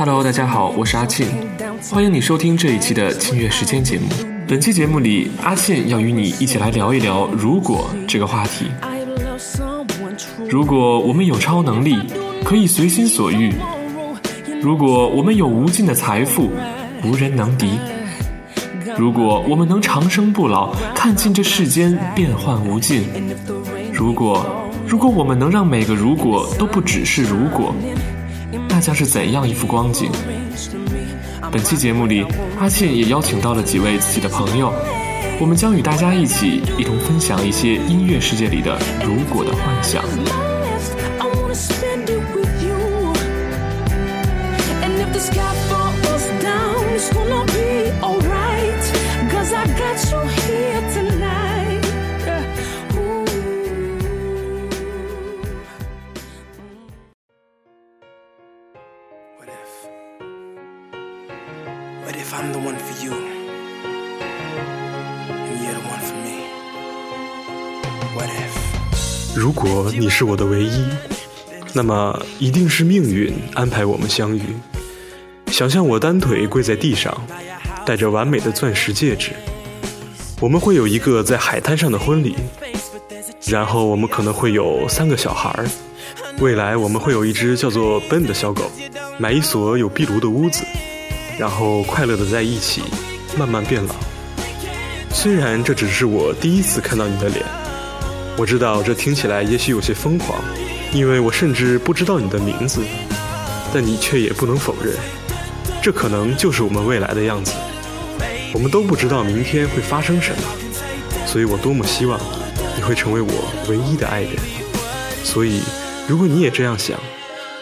Hello，大家好，我是阿庆，欢迎你收听这一期的清月时间节目。本期节目里，阿信要与你一起来聊一聊“如果”这个话题。如果我们有超能力，可以随心所欲；如果我们有无尽的财富，无人能敌；如果我们能长生不老，看尽这世间变幻无尽；如果，如果我们能让每个“如果”都不只是“如果”。将是怎样一幅光景？本期节目里，阿信也邀请到了几位自己的朋友，我们将与大家一起一同分享一些音乐世界里的“如果”的幻想。If i'm the one for you you're the one for me what if 如果你是我的唯一，那么一定是命运安排我们相遇。想象我单腿跪在地上，戴着完美的钻石戒指，我们会有一个在海滩上的婚礼，然后我们可能会有三个小孩儿。未来我们会有一只叫做 Ben 的小狗，买一所有壁炉的屋子，然后快乐的在一起，慢慢变老。虽然这只是我第一次看到你的脸。我知道这听起来也许有些疯狂，因为我甚至不知道你的名字，但你却也不能否认，这可能就是我们未来的样子。我们都不知道明天会发生什么，所以我多么希望你会成为我唯一的爱人。所以，如果你也这样想，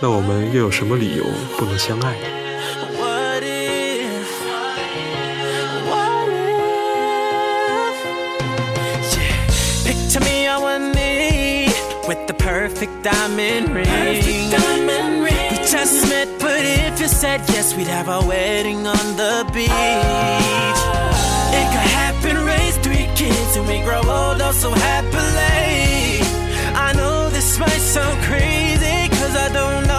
那我们又有什么理由不能相爱？perfect diamond ring. Perfect diamond ring. We just met, but if you said yes, we'd have our wedding on the beach. Oh. It could happen, raise three kids, and we grow old oh so happily. I know this might sound crazy, cause I don't know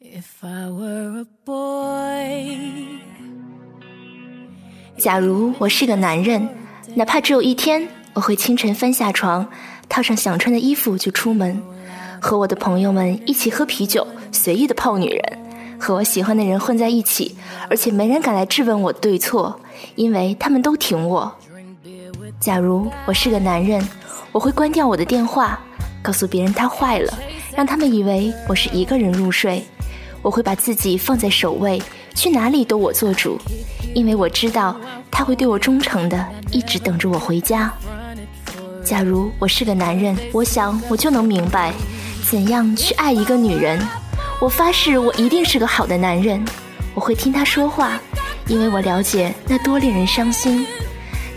If I were a boy, 假如我是个男人，哪怕只有一天，我会清晨翻下床，套上想穿的衣服就出门，和我的朋友们一起喝啤酒，随意的泡女人，和我喜欢的人混在一起，而且没人敢来质问我对错，因为他们都挺我。假如我是个男人，我会关掉我的电话，告诉别人它坏了，让他们以为我是一个人入睡。我会把自己放在首位，去哪里都我做主，因为我知道他会对我忠诚的，一直等着我回家。假如我是个男人，我想我就能明白，怎样去爱一个女人。我发誓，我一定是个好的男人。我会听他说话，因为我了解那多令人伤心。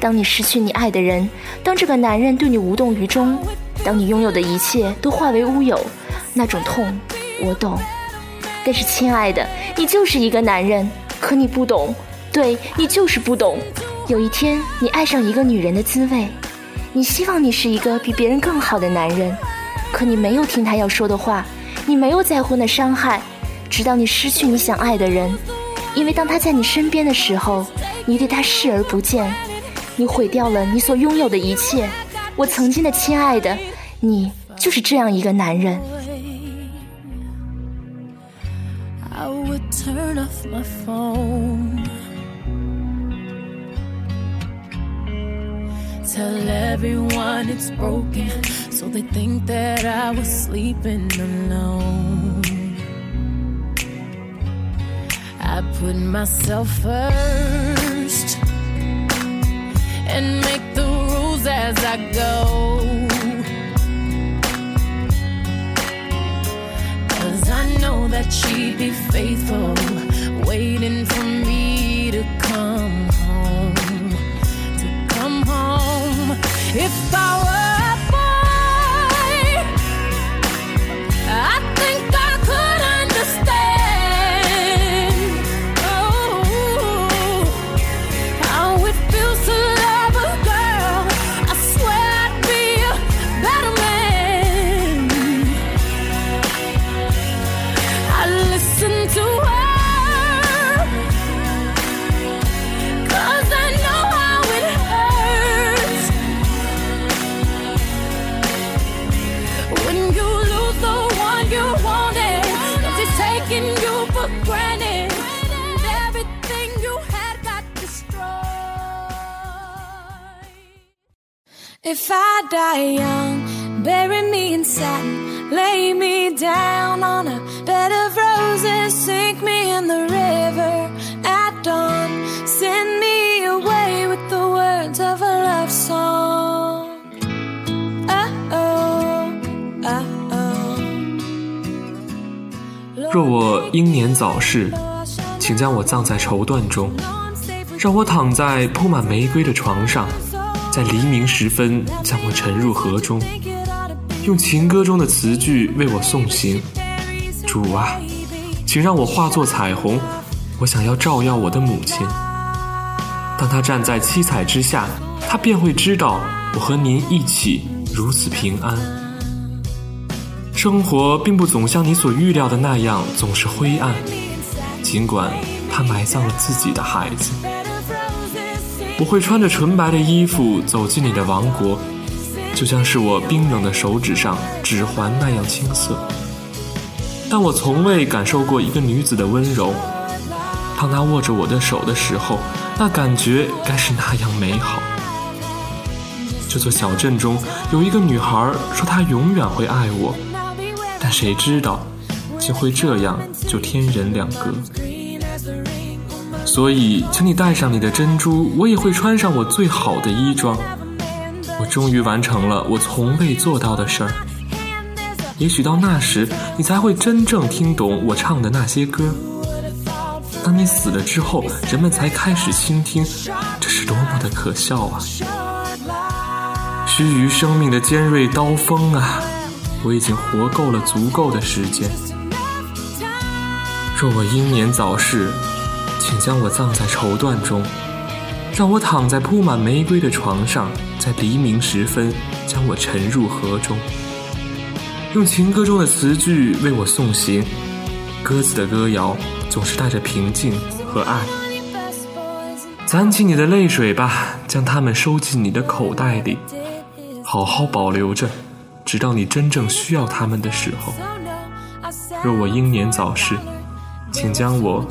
当你失去你爱的人，当这个男人对你无动于衷，当你拥有的一切都化为乌有，那种痛，我懂。但是，亲爱的，你就是一个男人，可你不懂，对你就是不懂。有一天，你爱上一个女人的滋味，你希望你是一个比别人更好的男人，可你没有听他要说的话，你没有在乎那伤害，直到你失去你想爱的人。因为当他在你身边的时候，你对他视而不见，你毁掉了你所拥有的一切。我曾经的亲爱的，你就是这样一个男人。Turn off my phone. tell everyone it's broken, so they think that I was sleeping alone. I put myself first and make the rules as I go. Cause I know that she'd be faithful, waiting for me to come home. To come home. If I were If I die young, bury me in satin, lay me down on a bed of roses, sink me in the river at dawn, send me away with the words of a love song. Oh oh, oh oh. 若我英年早逝，请将我葬在绸缎中，让我躺在铺满玫瑰的床上，在黎明时分将我沉入河中，用情歌中的词句为我送行。主啊，请让我化作彩虹，我想要照耀我的母亲。当她站在七彩之下，她便会知道我和您一起如此平安。生活并不总像你所预料的那样总是灰暗，尽管他埋葬了自己的孩子。我会穿着纯白的衣服走进你的王国，就像是我冰冷的手指上指环那样青涩。但我从未感受过一个女子的温柔。当她握着我的手的时候，那感觉该是那样美好。这座小镇中有一个女孩说她永远会爱我，但谁知道，竟会这样就天人两隔。所以，请你戴上你的珍珠，我也会穿上我最好的衣装。我终于完成了我从未做到的事儿。也许到那时，你才会真正听懂我唱的那些歌。当你死了之后，人们才开始倾听，这是多么的可笑啊！须臾生命的尖锐刀锋啊，我已经活够了足够的时间。若我英年早逝，请将我葬在绸缎中，让我躺在铺满玫瑰的床上，在黎明时分将我沉入河中，用情歌中的词句为我送行。鸽子的歌谣总是带着平静和爱。攒起你的泪水吧，将它们收进你的口袋里，好好保留着，直到你真正需要它们的时候。若我英年早逝，请将我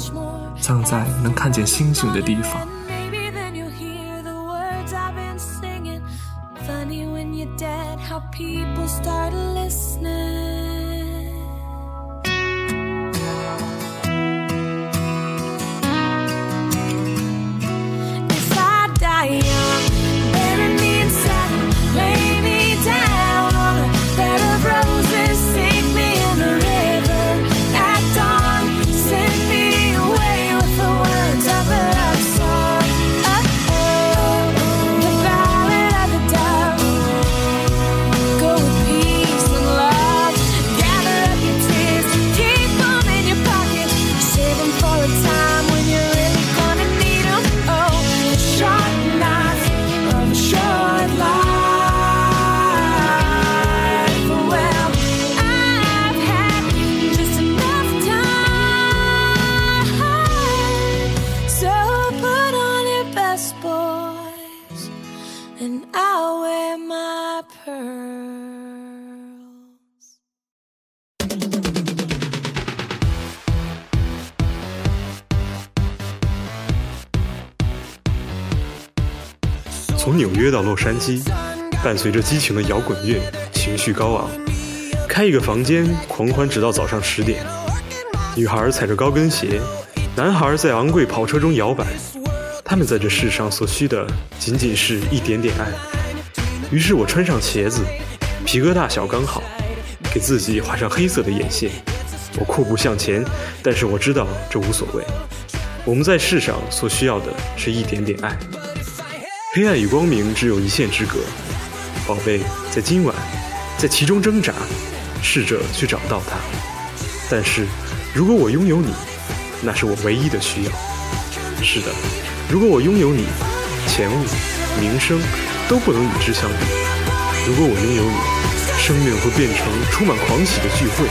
葬在能看见星星的地方。and i ll wear my pearls. 从纽约到洛杉矶伴随着激情的摇滚乐情绪高昂。开一个房间狂欢直到早上十点。女孩踩着高跟鞋男孩在昂贵跑车中摇摆。他们在这世上所需的，仅仅是一点点爱。于是我穿上鞋子，皮革大小刚好，给自己画上黑色的眼线。我阔步向前，但是我知道这无所谓。我们在世上所需要的是一点点爱。黑暗与光明只有一线之隔，宝贝，在今晚，在其中挣扎，试着去找到它。但是，如果我拥有你，那是我唯一的需要。是的，如果我拥有你，钱物、名声都不能与之相比。如果我拥有你，生命会变成充满狂喜的聚会。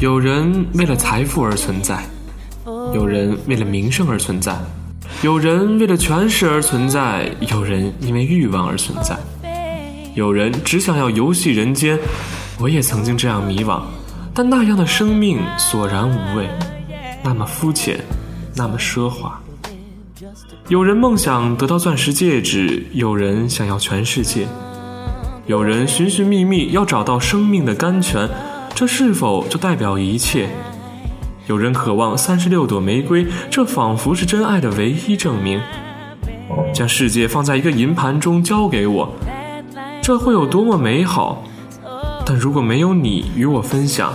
有人为了财富而存在，有人为了名声而存在，有人为了权势而存在，有人因为欲望而存在，有人只想要游戏人间。我也曾经这样迷惘，但那样的生命索然无味，那么肤浅，那么奢华。有人梦想得到钻石戒指，有人想要全世界，有人寻寻觅觅要找到生命的甘泉。这是否就代表一切？有人渴望三十六朵玫瑰，这仿佛是真爱的唯一证明。将世界放在一个银盘中交给我，这会有多么美好？但如果没有你与我分享，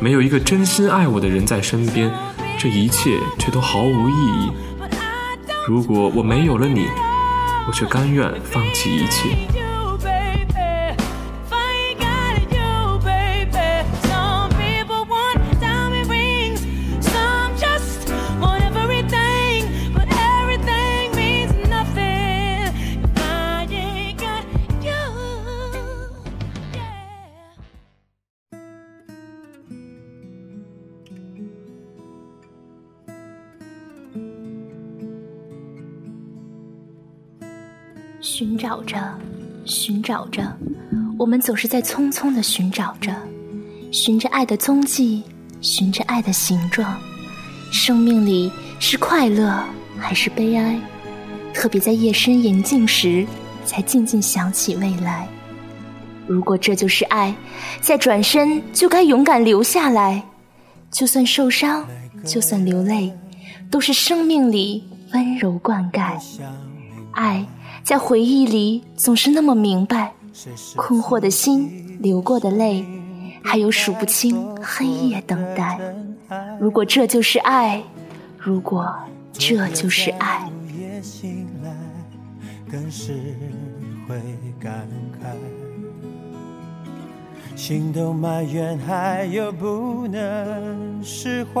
没有一个真心爱我的人在身边，这一切却都毫无意义。如果我没有了你，我却甘愿放弃一切。寻找着，寻找着，我们总是在匆匆的寻找着，寻着爱的踪迹，寻着爱的形状。生命里是快乐还是悲哀？特别在夜深人静时，才静静想起未来。如果这就是爱，再转身就该勇敢留下来。就算受伤，就算流泪，都是生命里温柔灌溉。爱。在回忆里总是那么明白，困惑的心，流过的泪，还有数不清黑夜等待。如果这就是爱，如果这就是爱，心都埋怨，还有不能释怀，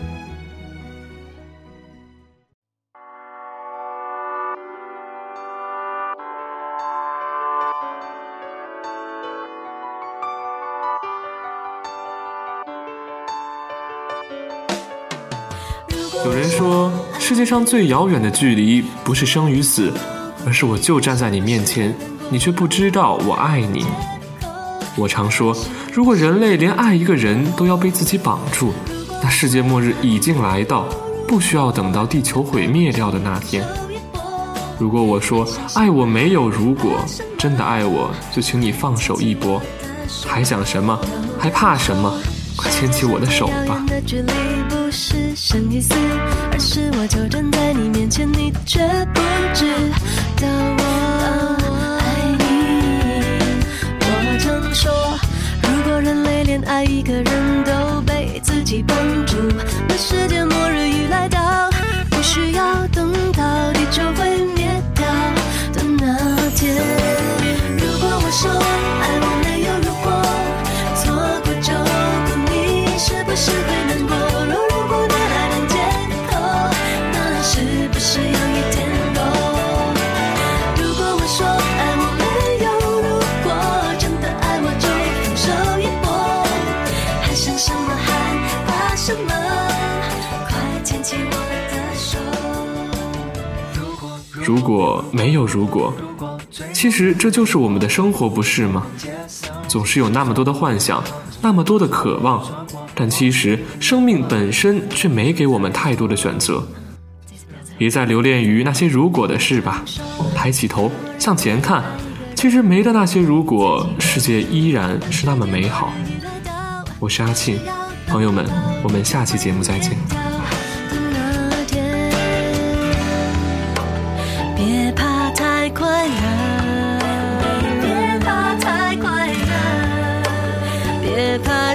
有人说，世界上最遥远的距离不是生与死，而是我就站在你面前，你却不知道我爱你。我常说，如果人类连爱一个人都要被自己绑住，那世界末日已经来到，不需要等到地球毁灭掉的那天。如果我说爱我没有如果，真的爱我就请你放手一搏，还想什么？还怕什么？快牵起我的手吧。是生与死，而是我就站在你面前，你却不知道我爱你。我常说，如果人类连爱一个人都被自己绑住，那世界末日已来到，不需要等到如果没有如果，其实这就是我们的生活，不是吗？总是有那么多的幻想，那么多的渴望，但其实生命本身却没给我们太多的选择。别再留恋于那些如果的事吧，抬起头向前看，其实没的那些如果，世界依然是那么美好。我是阿庆，朋友们，我们下期节目再见。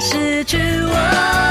失去我。